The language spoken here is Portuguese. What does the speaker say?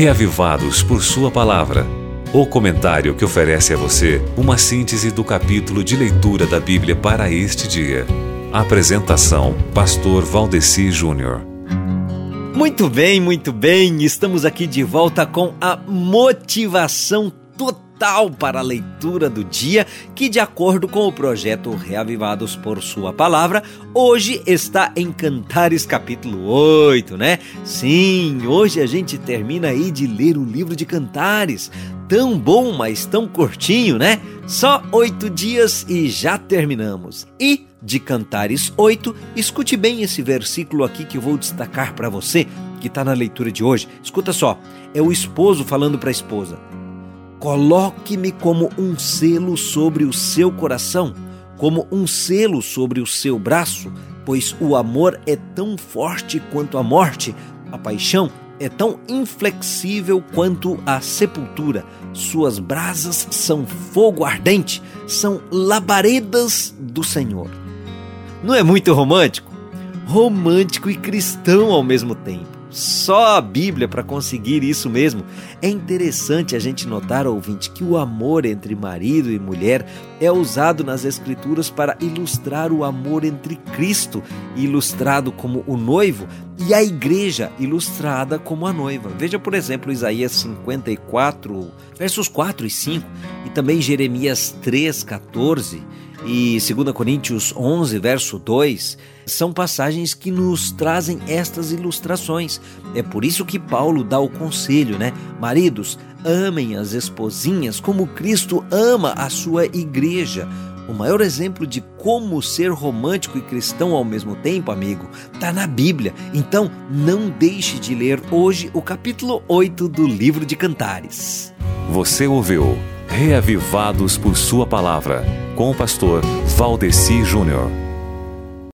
reavivados por Sua palavra. O comentário que oferece a você uma síntese do capítulo de leitura da Bíblia para este dia. Apresentação: Pastor Valdeci Júnior. Muito bem, muito bem. Estamos aqui de volta com a motivação total para a leitura do dia, que, de acordo com o projeto Reavivados por Sua Palavra, hoje está em Cantares capítulo 8, né? Sim, hoje a gente termina aí de ler o livro de Cantares. Tão bom, mas tão curtinho, né? Só oito dias e já terminamos. E de Cantares 8, escute bem esse versículo aqui que eu vou destacar para você, que está na leitura de hoje. Escuta só, é o esposo falando para a esposa. Coloque-me como um selo sobre o seu coração, como um selo sobre o seu braço, pois o amor é tão forte quanto a morte, a paixão é tão inflexível quanto a sepultura. Suas brasas são fogo ardente, são labaredas do Senhor. Não é muito romântico? Romântico e cristão ao mesmo tempo. Só a Bíblia para conseguir isso mesmo. É interessante a gente notar, ouvinte, que o amor entre marido e mulher é usado nas Escrituras para ilustrar o amor entre Cristo, ilustrado como o noivo, e a igreja, ilustrada como a noiva. Veja, por exemplo, Isaías 54, versos 4 e 5, e também Jeremias 3, 14 e 2 Coríntios 11, verso 2, são passagens que nos trazem estas ilustrações. É por isso que Paulo dá o conselho, né? Maridos, amem as esposinhas como Cristo ama a sua igreja. O maior exemplo de como ser romântico e cristão ao mesmo tempo, amigo, está na Bíblia. Então, não deixe de ler hoje o capítulo 8 do livro de Cantares. Você ouviu Reavivados por Sua Palavra, com o pastor Valdeci Júnior.